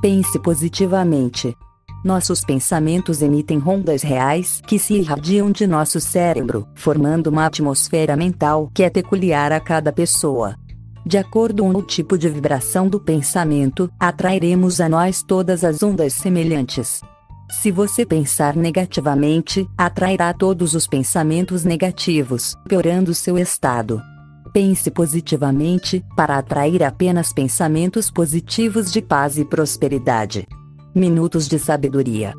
Pense positivamente. Nossos pensamentos emitem ondas reais que se irradiam de nosso cérebro, formando uma atmosfera mental que é peculiar a cada pessoa. De acordo com o tipo de vibração do pensamento, atrairemos a nós todas as ondas semelhantes. Se você pensar negativamente, atrairá todos os pensamentos negativos, piorando seu estado. Pense positivamente, para atrair apenas pensamentos positivos de paz e prosperidade. Minutos de Sabedoria